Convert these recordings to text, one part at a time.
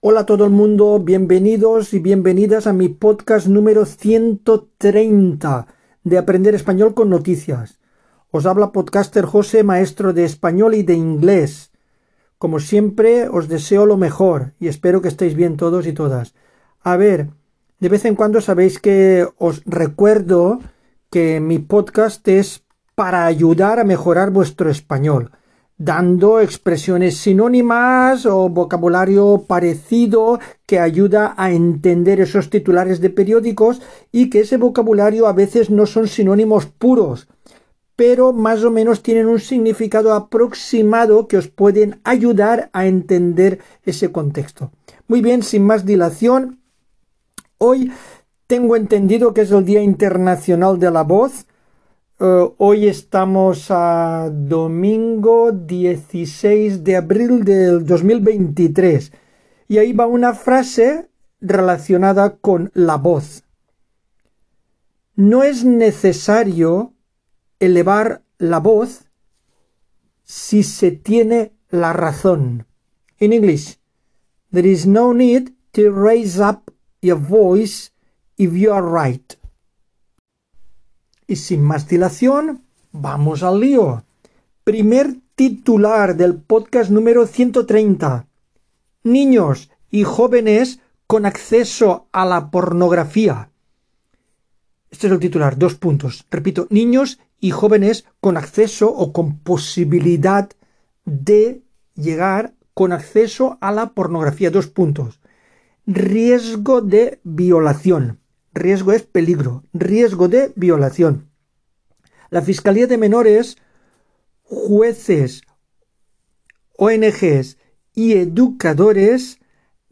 Hola todo el mundo, bienvenidos y bienvenidas a mi podcast número 130 de Aprender Español con Noticias. Os habla podcaster José, maestro de español y de inglés. Como siempre, os deseo lo mejor y espero que estéis bien todos y todas. A ver, de vez en cuando sabéis que os recuerdo que mi podcast es para ayudar a mejorar vuestro español dando expresiones sinónimas o vocabulario parecido que ayuda a entender esos titulares de periódicos y que ese vocabulario a veces no son sinónimos puros, pero más o menos tienen un significado aproximado que os pueden ayudar a entender ese contexto. Muy bien, sin más dilación, hoy tengo entendido que es el Día Internacional de la Voz, eh, hoy estamos a domingo 16 de abril del 2023 y ahí va una frase relacionada con la voz. No es necesario elevar la voz si se tiene la razón. In English, there is no need to raise up your voice if you are right. Y sin más dilación, vamos al lío. Primer titular del podcast número 130. Niños y jóvenes con acceso a la pornografía. Este es el titular, dos puntos. Repito, niños y jóvenes con acceso o con posibilidad de llegar con acceso a la pornografía. Dos puntos. Riesgo de violación riesgo es peligro, riesgo de violación. La Fiscalía de Menores, jueces, ONGs y educadores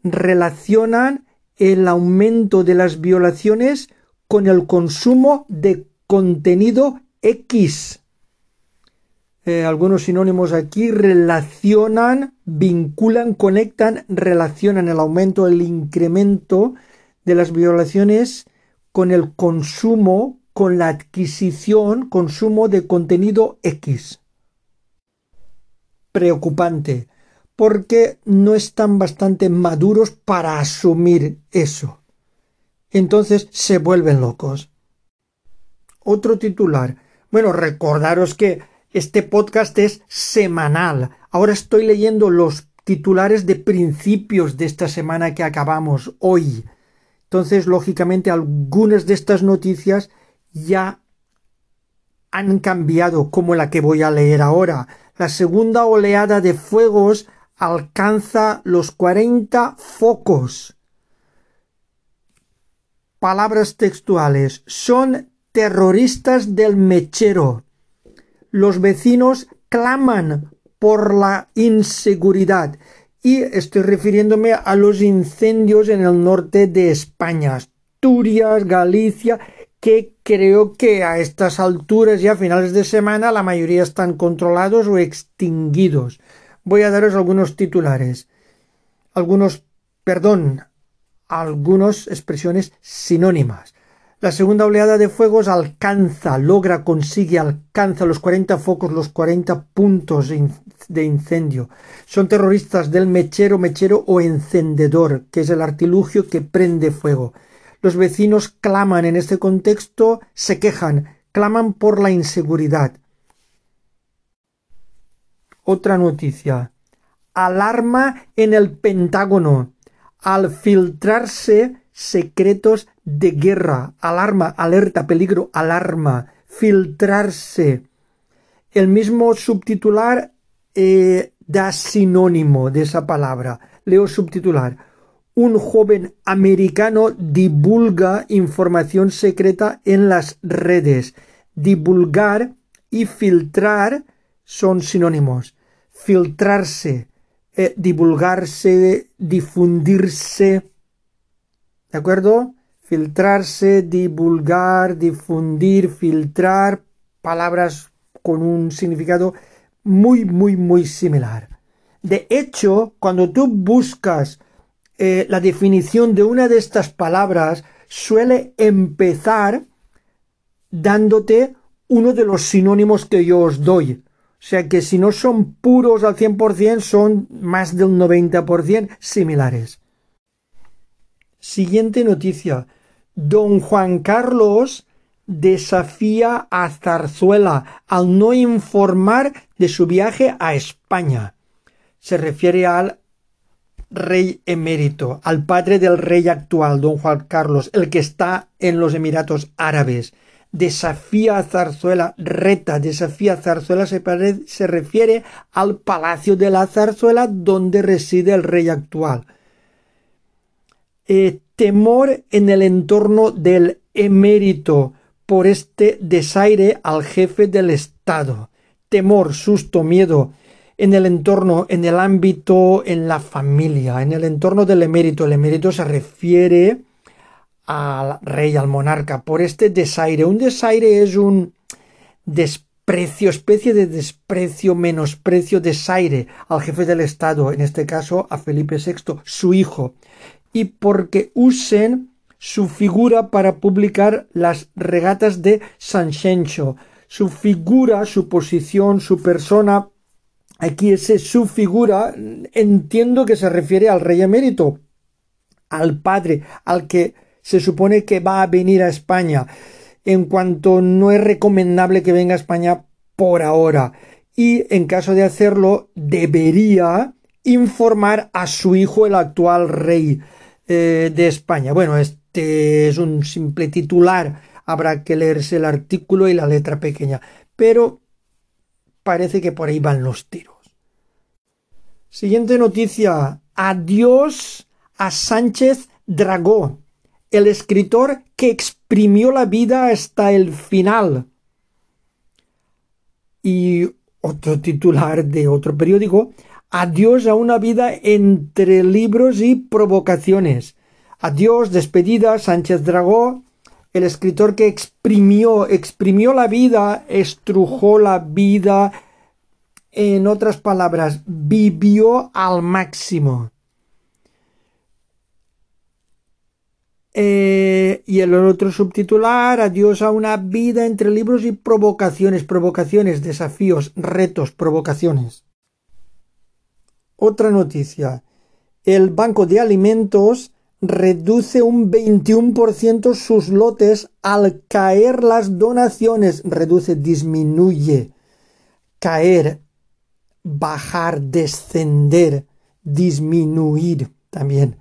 relacionan el aumento de las violaciones con el consumo de contenido X. Eh, algunos sinónimos aquí relacionan, vinculan, conectan, relacionan el aumento, el incremento de las violaciones con el consumo, con la adquisición, consumo de contenido X. Preocupante, porque no están bastante maduros para asumir eso. Entonces se vuelven locos. Otro titular. Bueno, recordaros que este podcast es semanal. Ahora estoy leyendo los titulares de principios de esta semana que acabamos hoy. Entonces, lógicamente, algunas de estas noticias ya han cambiado, como la que voy a leer ahora. La segunda oleada de fuegos alcanza los 40 focos. Palabras textuales. Son terroristas del mechero. Los vecinos claman por la inseguridad y estoy refiriéndome a los incendios en el norte de España, Asturias, Galicia, que creo que a estas alturas y a finales de semana la mayoría están controlados o extinguidos. Voy a daros algunos titulares, algunos, perdón, algunas expresiones sinónimas. La segunda oleada de fuegos alcanza, logra, consigue, alcanza los 40 focos, los 40 puntos de incendio. Son terroristas del mechero, mechero o encendedor, que es el artilugio que prende fuego. Los vecinos claman en este contexto, se quejan, claman por la inseguridad. Otra noticia. Alarma en el Pentágono. Al filtrarse secretos de guerra, alarma, alerta, peligro, alarma, filtrarse. El mismo subtitular eh, da sinónimo de esa palabra. Leo subtitular. Un joven americano divulga información secreta en las redes. Divulgar y filtrar son sinónimos. Filtrarse, eh, divulgarse, difundirse, ¿De acuerdo? Filtrarse, divulgar, difundir, filtrar, palabras con un significado muy, muy, muy similar. De hecho, cuando tú buscas eh, la definición de una de estas palabras, suele empezar dándote uno de los sinónimos que yo os doy. O sea que si no son puros al 100%, son más del 90% similares. Siguiente noticia. Don Juan Carlos desafía a Zarzuela al no informar de su viaje a España. Se refiere al rey emérito, al padre del rey actual, don Juan Carlos, el que está en los Emiratos Árabes. Desafía a Zarzuela, reta, desafía a Zarzuela se, se refiere al palacio de la Zarzuela donde reside el rey actual. Eh, temor en el entorno del emérito por este desaire al jefe del Estado. Temor, susto, miedo en el entorno, en el ámbito, en la familia, en el entorno del emérito. El emérito se refiere al rey, al monarca, por este desaire. Un desaire es un desprecio, especie de desprecio, menosprecio, desaire al jefe del Estado, en este caso a Felipe VI, su hijo, y porque usen su figura para publicar las regatas de San Su figura, su posición, su persona Aquí ese su figura entiendo que se refiere al rey emérito, al padre, al que se supone que va a venir a España, en cuanto no es recomendable que venga a España por ahora. Y en caso de hacerlo, debería informar a su hijo, el actual rey eh, de España. Bueno, este es un simple titular, habrá que leerse el artículo y la letra pequeña. Pero parece que por ahí van los tiros. Siguiente noticia. Adiós a Sánchez Dragó, el escritor que exprimió la vida hasta el final. Y otro titular de otro periódico. Adiós a una vida entre libros y provocaciones. Adiós, despedida, Sánchez Dragó, el escritor que exprimió, exprimió la vida, estrujó la vida, en otras palabras, vivió al máximo. Eh, y el otro subtitular, adiós a una vida entre libros y provocaciones, provocaciones, desafíos, retos, provocaciones. Otra noticia. El Banco de Alimentos reduce un 21% sus lotes al caer las donaciones. Reduce, disminuye. Caer, bajar, descender, disminuir también.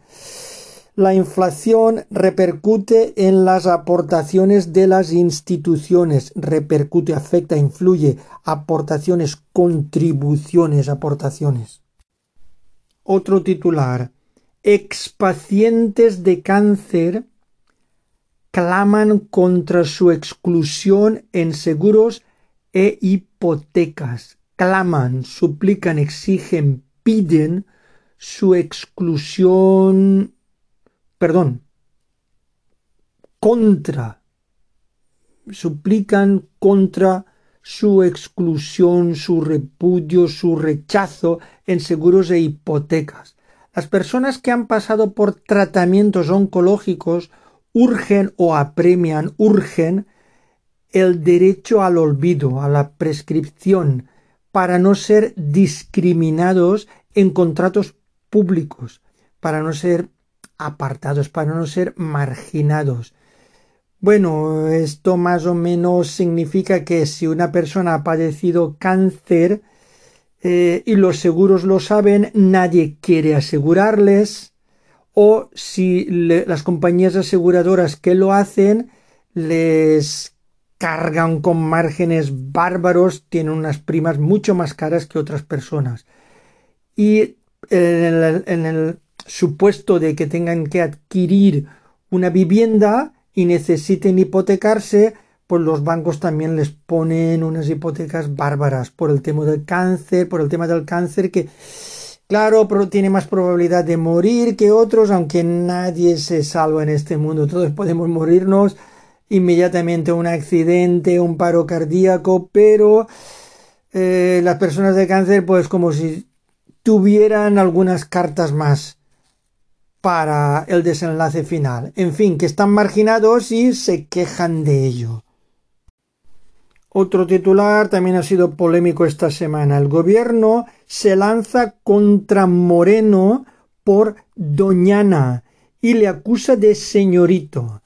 La inflación repercute en las aportaciones de las instituciones, repercute, afecta, influye, aportaciones, contribuciones, aportaciones. Otro titular. Expacientes de cáncer claman contra su exclusión en seguros e hipotecas. Claman, suplican, exigen, piden su exclusión, perdón, contra, suplican contra su exclusión, su repudio, su rechazo en seguros e hipotecas. Las personas que han pasado por tratamientos oncológicos urgen o apremian, urgen el derecho al olvido, a la prescripción, para no ser discriminados en contratos públicos, para no ser apartados, para no ser marginados. Bueno, esto más o menos significa que si una persona ha padecido cáncer, eh, y los seguros lo saben, nadie quiere asegurarles o si las compañías aseguradoras que lo hacen les cargan con márgenes bárbaros, tienen unas primas mucho más caras que otras personas. Y en el supuesto de que tengan que adquirir una vivienda y necesiten hipotecarse, pues los bancos también les ponen unas hipotecas bárbaras por el tema del cáncer, por el tema del cáncer que, claro, pero tiene más probabilidad de morir que otros, aunque nadie se salva en este mundo, todos podemos morirnos inmediatamente un accidente, un paro cardíaco, pero eh, las personas de cáncer pues como si tuvieran algunas cartas más para el desenlace final. En fin, que están marginados y se quejan de ello. Otro titular también ha sido polémico esta semana. El gobierno se lanza contra Moreno por Doñana y le acusa de señorito.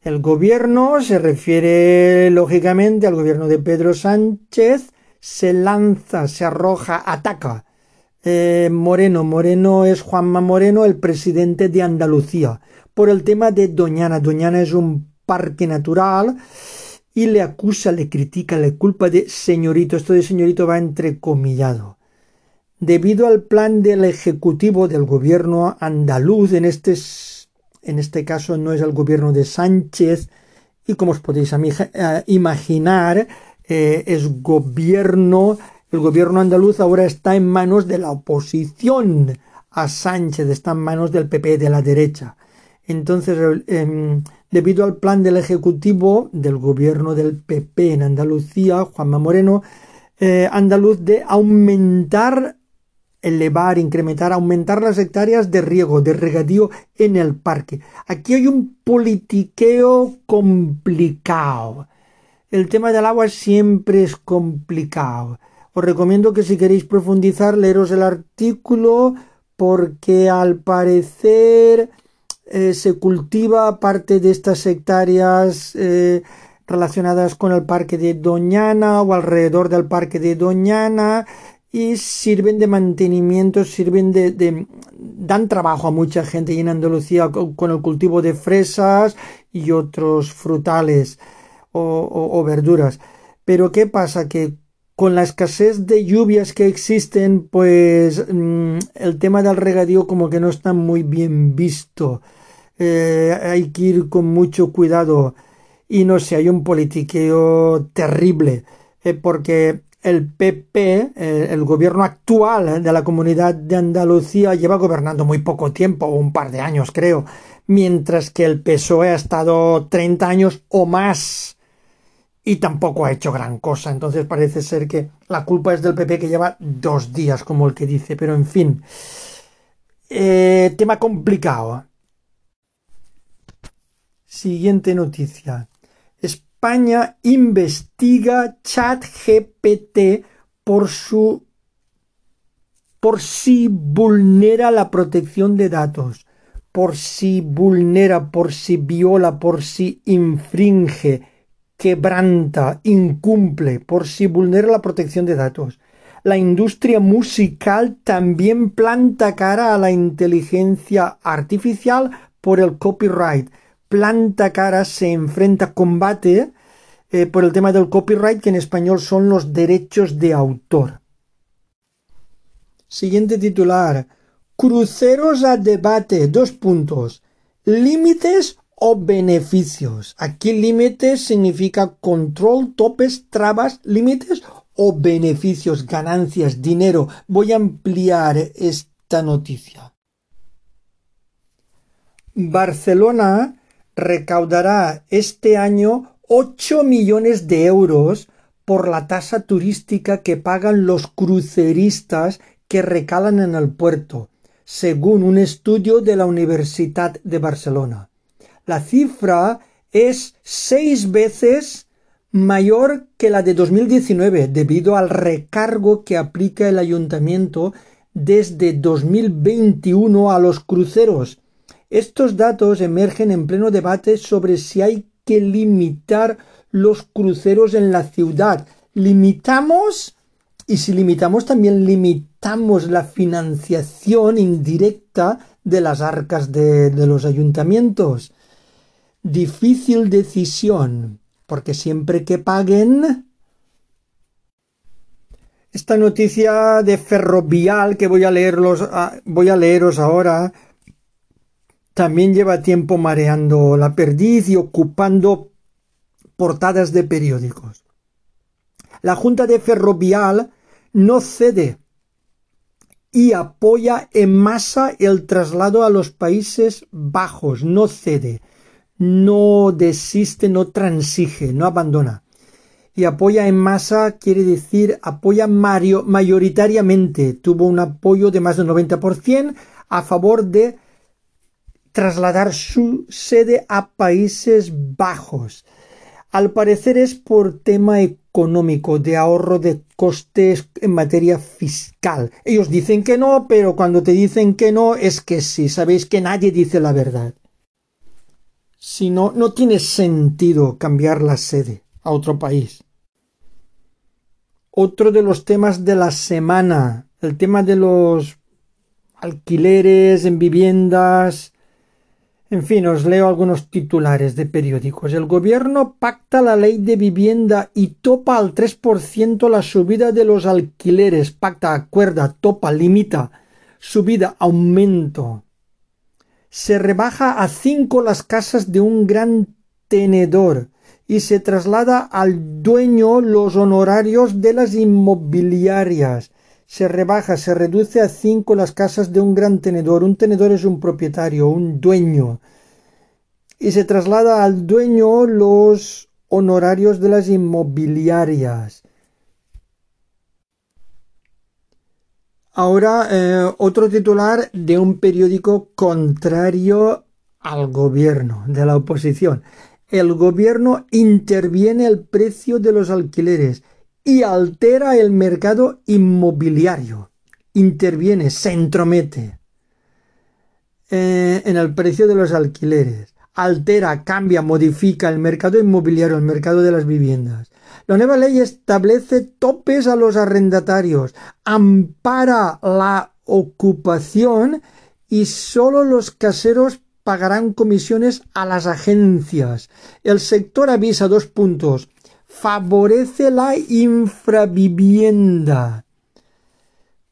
El gobierno se refiere lógicamente al gobierno de Pedro Sánchez, se lanza, se arroja, ataca. Eh, Moreno, Moreno es Juanma Moreno, el presidente de Andalucía, por el tema de Doñana. Doñana es un parque natural y le acusa, le critica, le culpa de señorito. Esto de señorito va entrecomillado. Debido al plan del Ejecutivo del gobierno andaluz, en este, en este caso no es el gobierno de Sánchez, y como os podéis eh, imaginar, eh, es gobierno, el gobierno andaluz ahora está en manos de la oposición a Sánchez, está en manos del PP de la derecha. Entonces, em, debido al plan del Ejecutivo del gobierno del PP en Andalucía, Juanma Moreno, eh, andaluz, de aumentar, elevar, incrementar, aumentar las hectáreas de riego, de regadío en el parque. Aquí hay un politiqueo complicado. El tema del agua siempre es complicado. Os recomiendo que si queréis profundizar, leeros el artículo porque al parecer eh, se cultiva parte de estas hectáreas eh, relacionadas con el parque de Doñana o alrededor del parque de Doñana y sirven de mantenimiento, sirven de, dan trabajo a mucha gente en Andalucía con, el cultivo de fresas y otros frutales o verduras. Pero ¿qué pasa? Que con la escasez de lluvias que existen, pues mm, el tema del regadío como que no está muy bien visto. Eh, hay que ir con mucho cuidado. Y no sé, hay un politiqueo terrible, eh, porque el PP, eh, el gobierno actual de la comunidad de Andalucía, lleva gobernando muy poco tiempo, un par de años creo, mientras que el PSOE ha estado 30 años o más y tampoco ha hecho gran cosa. Entonces parece ser que la culpa es del PP que lleva dos días, como el que dice. Pero en fin, eh, tema complicado. Siguiente noticia. España investiga ChatGPT por su por si vulnera la protección de datos, por si vulnera, por si viola, por si infringe quebranta, incumple, por si vulnera la protección de datos. La industria musical también planta cara a la inteligencia artificial por el copyright. Planta cara, se enfrenta, combate eh, por el tema del copyright, que en español son los derechos de autor. Siguiente titular. Cruceros a debate. Dos puntos. Límites o beneficios. Aquí límites significa control, topes, trabas, límites o beneficios, ganancias, dinero. Voy a ampliar esta noticia. Barcelona recaudará este año 8 millones de euros por la tasa turística que pagan los cruceristas que recalan en el puerto, según un estudio de la Universidad de Barcelona la cifra es seis veces mayor que la de 2019 debido al recargo que aplica el ayuntamiento desde 2021 a los cruceros. Estos datos emergen en pleno debate sobre si hay que limitar los cruceros en la ciudad. ¿Limitamos? Y si limitamos también limitamos la financiación indirecta de las arcas de, de los ayuntamientos. Difícil decisión, porque siempre que paguen... Esta noticia de Ferrovial que voy a, leerlos, voy a leeros ahora también lleva tiempo mareando la perdiz y ocupando portadas de periódicos. La Junta de Ferrovial no cede y apoya en masa el traslado a los Países Bajos, no cede no desiste, no transige, no abandona. Y apoya en masa quiere decir apoya mayoritariamente. Tuvo un apoyo de más del 90% a favor de trasladar su sede a Países Bajos. Al parecer es por tema económico, de ahorro de costes en materia fiscal. Ellos dicen que no, pero cuando te dicen que no es que sí. Sabéis que nadie dice la verdad. Si no, no tiene sentido cambiar la sede a otro país. Otro de los temas de la semana, el tema de los alquileres en viviendas. En fin, os leo algunos titulares de periódicos. El gobierno pacta la ley de vivienda y topa al 3% la subida de los alquileres. Pacta, acuerda, topa, limita. Subida, aumento. Se rebaja a 5 las casas de un gran tenedor y se traslada al dueño los honorarios de las inmobiliarias se rebaja, se reduce a cinco las casas de un gran tenedor. Un tenedor es un propietario, un dueño. Y se traslada al dueño los honorarios de las inmobiliarias. Ahora eh, otro titular de un periódico contrario al gobierno, de la oposición. El gobierno interviene el precio de los alquileres y altera el mercado inmobiliario. Interviene, se entromete eh, en el precio de los alquileres. Altera, cambia, modifica el mercado inmobiliario, el mercado de las viviendas. La nueva ley establece topes a los arrendatarios, ampara la ocupación y solo los caseros pagarán comisiones a las agencias. El sector avisa dos puntos favorece la infravivienda.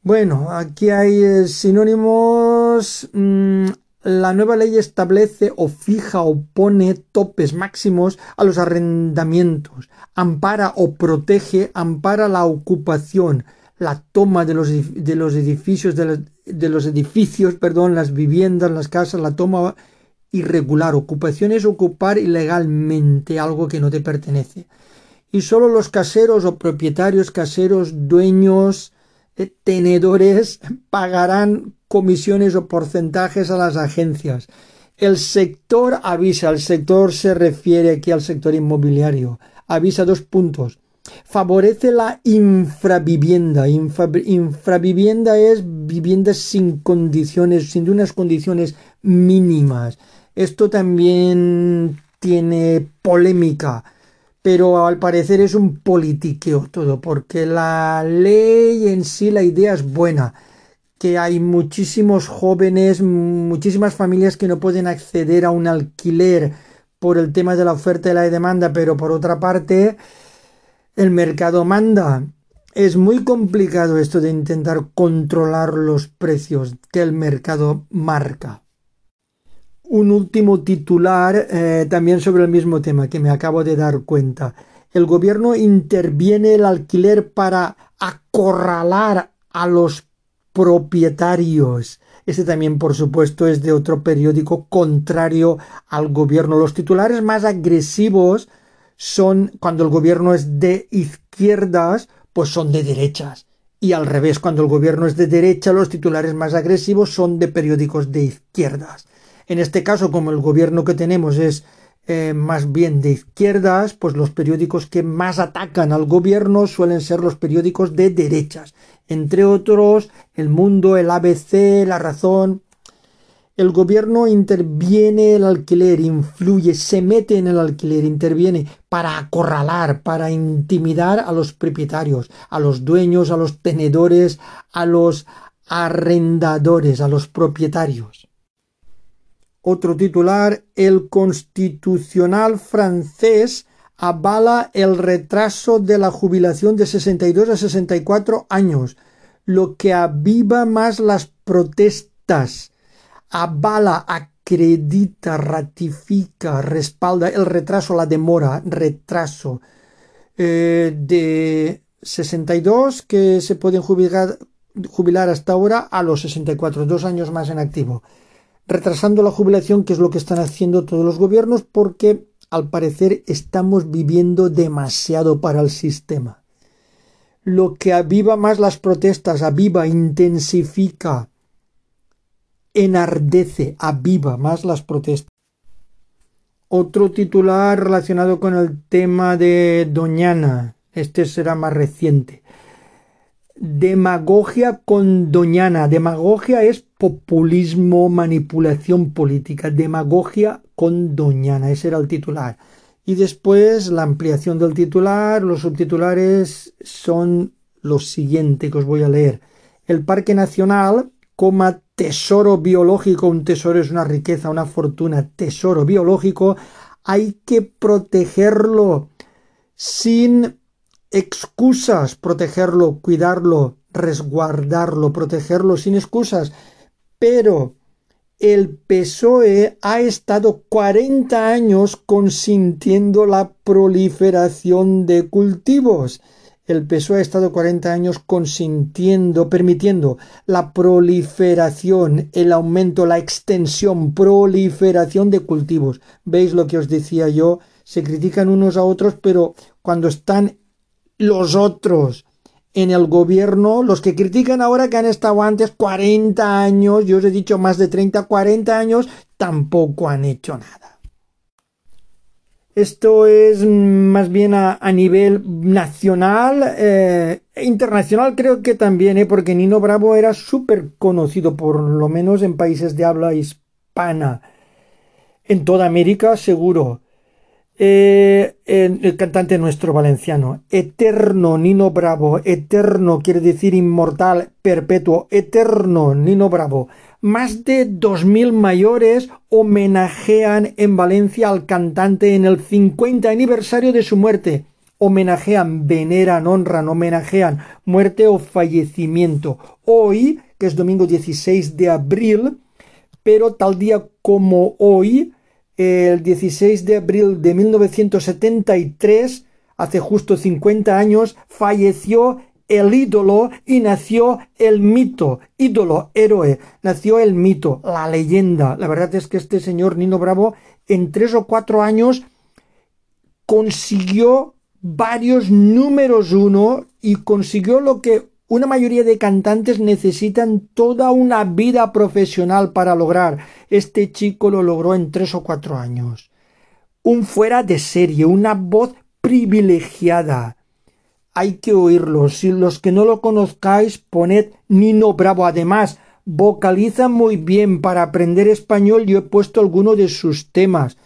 Bueno, aquí hay eh, sinónimos. Mm, la nueva ley establece o fija o pone topes máximos a los arrendamientos, ampara o protege, ampara la ocupación, la toma de los, de los edificios, de, de los edificios, perdón, las viviendas, las casas, la toma irregular. Ocupación es ocupar ilegalmente algo que no te pertenece y solo los caseros o propietarios caseros, dueños, tenedores, pagarán comisiones o porcentajes a las agencias. El sector avisa, el sector se refiere aquí al sector inmobiliario, avisa dos puntos. Favorece la infravivienda. infravivienda es viviendas sin condiciones, sin unas condiciones mínimas. Esto también tiene polémica pero al parecer es un politiqueo todo, porque la ley en sí, la idea es buena, que hay muchísimos jóvenes, muchísimas familias que no pueden acceder a un alquiler por el tema de la oferta y la demanda, pero por otra parte, el mercado manda. Es muy complicado esto de intentar controlar los precios que el mercado marca un último titular eh, también sobre el mismo tema que me acabo de dar cuenta. El gobierno interviene el alquiler para acorralar a los propietarios. Este también, por supuesto, es de otro periódico contrario al gobierno. Los titulares más agresivos son cuando el gobierno es de izquierdas, pues son de derechas. Y al revés, cuando el gobierno es de derecha, los titulares más agresivos son de periódicos de izquierdas. En este caso, como el gobierno que tenemos es eh, más bien de izquierdas, pues los periódicos que más atacan al gobierno suelen ser los periódicos de derechas. Entre otros, El Mundo, el ABC, La Razón. El gobierno interviene el alquiler, influye, se mete en el alquiler, interviene para acorralar, para intimidar a los propietarios, a los dueños, a los tenedores, a los arrendadores, a los propietarios. Otro titular, el constitucional francés avala el retraso de la jubilación de 62 a 64 años, lo que aviva más las protestas. Avala, acredita, ratifica, respalda el retraso, la demora, retraso eh, de 62 que se pueden jubilar, jubilar hasta ahora a los 64, dos años más en activo retrasando la jubilación, que es lo que están haciendo todos los gobiernos, porque al parecer estamos viviendo demasiado para el sistema. Lo que aviva más las protestas, aviva, intensifica, enardece, aviva más las protestas. Otro titular relacionado con el tema de Doñana, este será más reciente. Demagogia con Doñana. Demagogia es populismo, manipulación política, demagogia con Doñana, ese era el titular. Y después la ampliación del titular, los subtitulares son los siguientes que os voy a leer. El Parque Nacional, coma tesoro biológico, un tesoro es una riqueza, una fortuna, tesoro biológico, hay que protegerlo sin excusas, protegerlo, cuidarlo, resguardarlo, protegerlo sin excusas. Pero el PSOE ha estado 40 años consintiendo la proliferación de cultivos. El PSOE ha estado 40 años consintiendo, permitiendo la proliferación, el aumento, la extensión, proliferación de cultivos. ¿Veis lo que os decía yo? Se critican unos a otros, pero cuando están los otros en el gobierno, los que critican ahora que han estado antes 40 años, yo os he dicho más de 30, 40 años, tampoco han hecho nada. Esto es más bien a, nivel nacional eh, e internacional creo que también, eh, porque Nino Bravo era súper conocido, por lo menos en países de habla hispana. En toda América seguro. Eh, el cantante nuestro valenciano, eterno Nino Bravo, eterno quiere decir inmortal, perpetuo, eterno Nino Bravo. Más de dos mil mayores homenajean en Valencia al cantante en el 50 aniversario de su muerte. Homenajean, veneran, honran, homenajean muerte o fallecimiento. Hoy, que es domingo 16 de abril, pero tal día como hoy, el 16 de abril de 1973, hace justo 50 años, falleció el ídolo y nació el mito, ídolo, héroe, nació el mito, la leyenda. La verdad es que este señor Nino Bravo en tres o cuatro años consiguió varios números uno y consiguió lo que una mayoría de cantantes necesitan toda una vida profesional para lograr. Este chico lo logró en tres o cuatro años. Un fuera de serie, una voz privilegiada. Hay que oírlo. Si los que no lo conozcáis, poned Nino Bravo. Además, vocaliza muy bien. Para aprender español yo he puesto alguno de sus temas.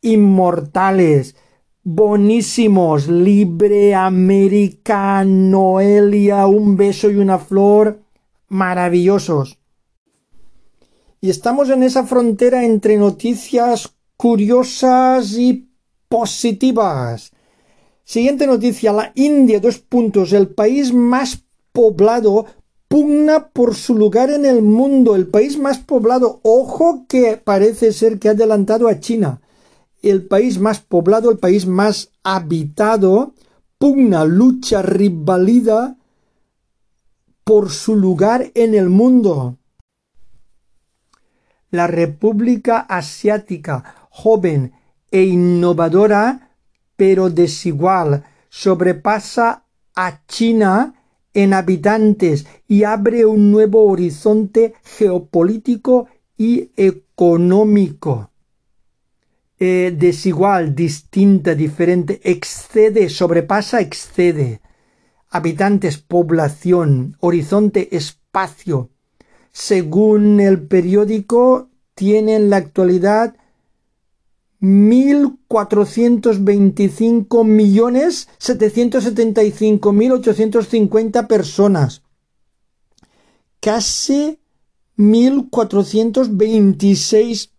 Inmortales bonísimos, Libre América, Noelia, Un beso y una flor, maravillosos. Y estamos en esa frontera entre noticias curiosas y positivas. Siguiente noticia, la India, dos puntos, el país más poblado pugna por su lugar en el mundo, el país más poblado. Ojo que parece ser que ha adelantado a China el país más poblado, el país más habitado, pugna, lucha, rivalidad por su lugar en el mundo. La República Asiática, joven e innovadora, pero desigual, sobrepasa a China en habitantes y abre un nuevo horizonte geopolítico y económico. Eh, desigual, distinta, diferente, excede, sobrepasa, excede. Habitantes, población, horizonte, espacio. Según el periódico, tiene en la actualidad 1.425 millones 775 mil 850 personas. Casi 1.426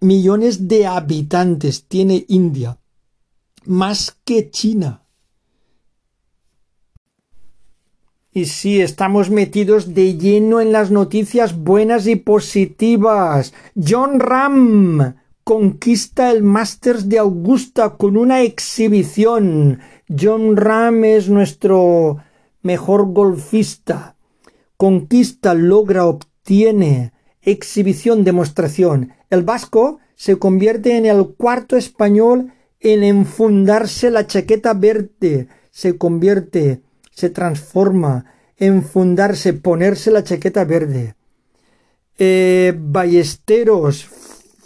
millones de habitantes tiene India, más que China. Y sí, estamos metidos de lleno en las noticias buenas y positivas. John Ram conquista el Masters de Augusta con una exhibición. John Ram es nuestro mejor golfista. Conquista, logra, obtiene exhibición, demostración. El vasco se convierte en el cuarto español en enfundarse la chaqueta verde, se convierte, se transforma, enfundarse, ponerse la chaqueta verde. Eh, Ballesteros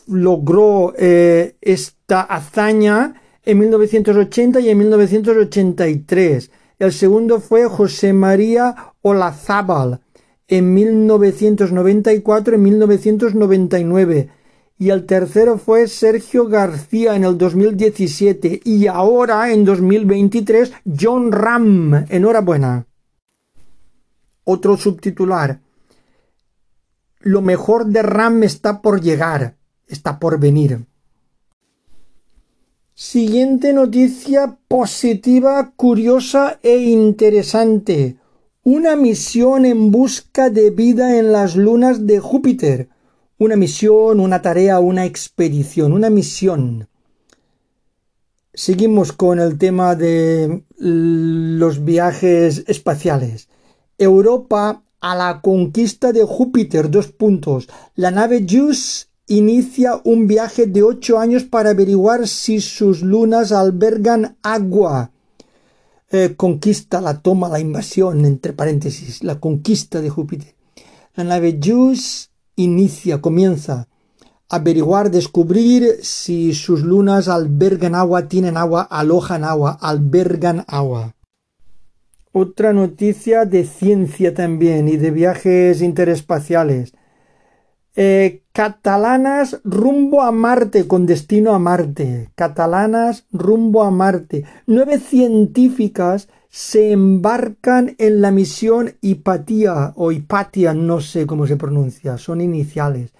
logró eh, esta hazaña en 1980 y en 1983. El segundo fue José María Olazábal en 1994 y 1999 y el tercero fue Sergio García en el 2017 y ahora en 2023 John Ram. Enhorabuena. Otro subtitular. Lo mejor de Ram está por llegar, está por venir. Siguiente noticia positiva, curiosa e interesante. Una misión en busca de vida en las lunas de Júpiter una misión, una tarea, una expedición, una misión. Seguimos con el tema de los viajes espaciales. Europa a la conquista de Júpiter, dos puntos. La nave JUICE inicia un viaje de ocho años para averiguar si sus lunas albergan agua. Eh, conquista, la toma, la invasión, entre paréntesis, la conquista de Júpiter. La nave JUICE inicia, comienza a averiguar, descubrir si sus lunas albergan agua, tienen agua, alojan agua, albergan agua. Otra noticia de ciencia también y de viajes interespaciales. Eh, catalanas rumbo a Marte, con destino a Marte. Catalanas rumbo a Marte. Nueve científicas se embarcan en la misión Hipatia o Hipatia, no sé cómo se pronuncia, son iniciales,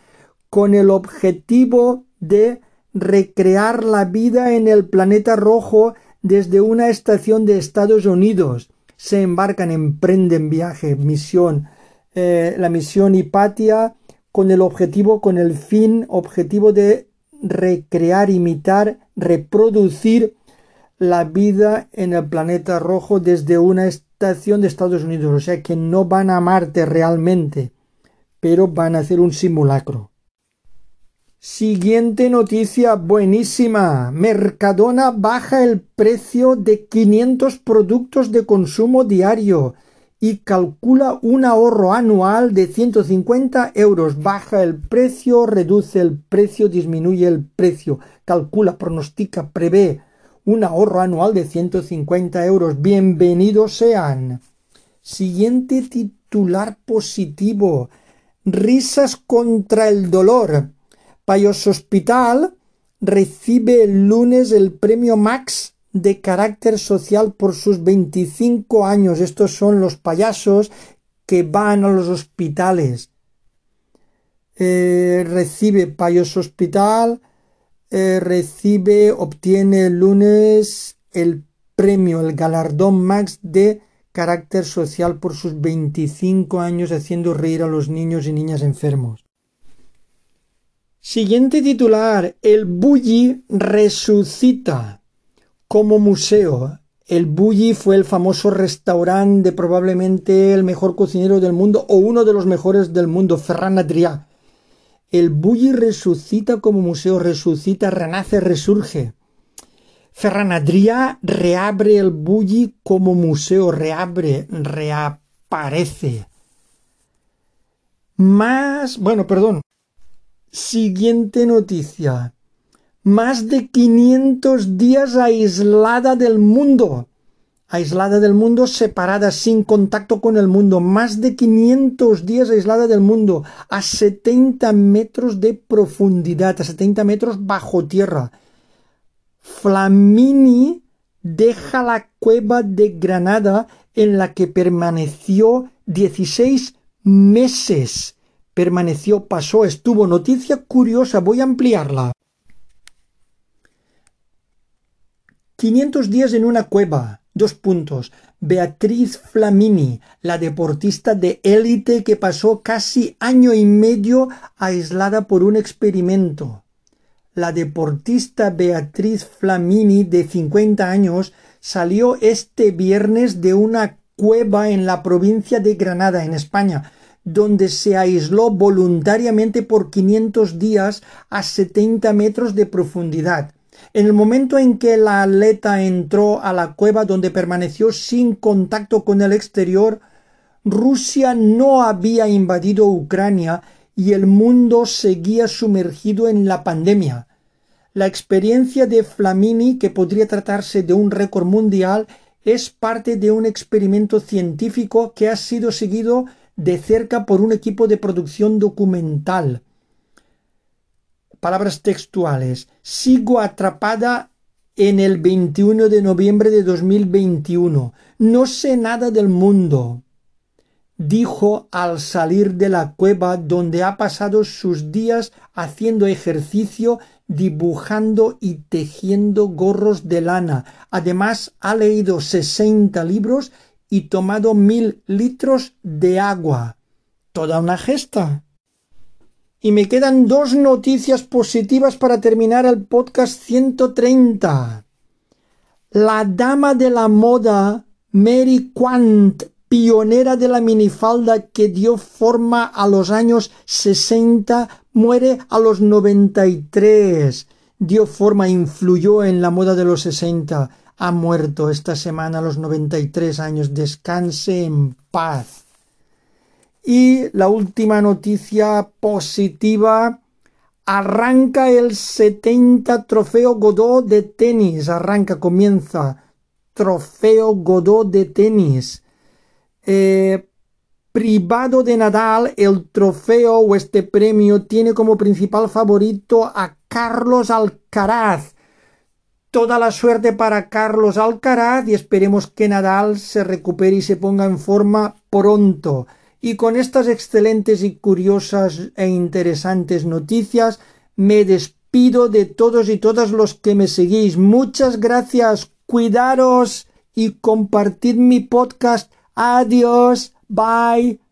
con el objetivo de recrear la vida en el planeta rojo desde una estación de Estados Unidos. Se embarcan, emprenden viaje, misión, eh, la misión Hipatia con el objetivo, con el fin, objetivo de recrear, imitar, reproducir la vida en el planeta rojo desde una estación de Estados Unidos, o sea que no van a Marte realmente, pero van a hacer un simulacro. Siguiente noticia buenísima. Mercadona baja el precio de 500 productos de consumo diario y calcula un ahorro anual de 150 euros. Baja el precio, reduce el precio, disminuye el precio, calcula, pronostica, prevé un ahorro anual de 150 euros. Bienvenidos sean. Siguiente titular positivo. Risas contra el dolor. Payos Hospital recibe el lunes el premio Max de carácter social por sus 25 años. Estos son los payasos que van a los hospitales. Eh, recibe Payos Hospital eh, recibe, obtiene el lunes el premio, el galardón Max de carácter social por sus 25 años haciendo reír a los niños y niñas enfermos. Siguiente titular. El Bulli resucita como museo. El Bulli fue el famoso restaurante de probablemente el mejor cocinero del mundo o uno de los mejores del mundo, Ferran Adrià. El Bulli resucita como museo, resucita, renace, resurge. Ferran Adrià reabre el Bulli como museo, reabre, reaparece. Más, bueno, perdón. Siguiente noticia. Más de 500 días aislada del mundo aislada del mundo, separada, sin contacto con el mundo, más de 500 días aislada del mundo, a 70 metros de profundidad, a 70 metros bajo tierra. Flamini deja la cueva de Granada en la que permaneció 16 meses. Permaneció, pasó, estuvo. Noticia curiosa, voy a ampliarla. 500 días en una cueva. Dos puntos. Beatriz Flamini, la deportista de élite que pasó casi año y medio aislada por un experimento. La deportista Beatriz Flamini, de 50 años, salió este viernes de una cueva en la provincia de Granada, en España, donde se aisló voluntariamente por 500 días a 70 metros de profundidad. En el momento en que la atleta entró a la cueva donde permaneció sin contacto con el exterior, Rusia no había invadido Ucrania y el mundo seguía sumergido en la pandemia. La experiencia de Flamini, que podría tratarse de un récord mundial, es parte de un experimento científico que ha sido seguido de cerca por un equipo de producción documental. Palabras textuales. Sigo atrapada en el 21 de noviembre de 2021. No sé nada del mundo dijo al salir de la cueva donde ha pasado sus días haciendo ejercicio, dibujando y tejiendo gorros de lana. Además ha leído sesenta libros y tomado mil litros de agua. Toda una gesta. Y me quedan dos noticias positivas para terminar el podcast 130. La dama de la moda Mary Quant pionera de la minifalda que dio forma a los años 60, muere a los 93. Dio forma, influyó en la moda de los 60. Ha muerto esta semana a los 93 años. Descanse en paz. Y la última noticia positiva. Arranca el 70 Trofeo Godot de tenis. Arranca, comienza. Trofeo Godot de tenis eh, privado de Nadal, el trofeo o este premio tiene como principal favorito a Carlos Alcaraz. Toda la suerte para Carlos Alcaraz y esperemos que Nadal se recupere y se ponga en forma pronto. Y con estas excelentes y curiosas e interesantes noticias me despido de todos y todas los que me seguís. Muchas gracias, cuidaros y compartid mi podcast Adiós. Bye.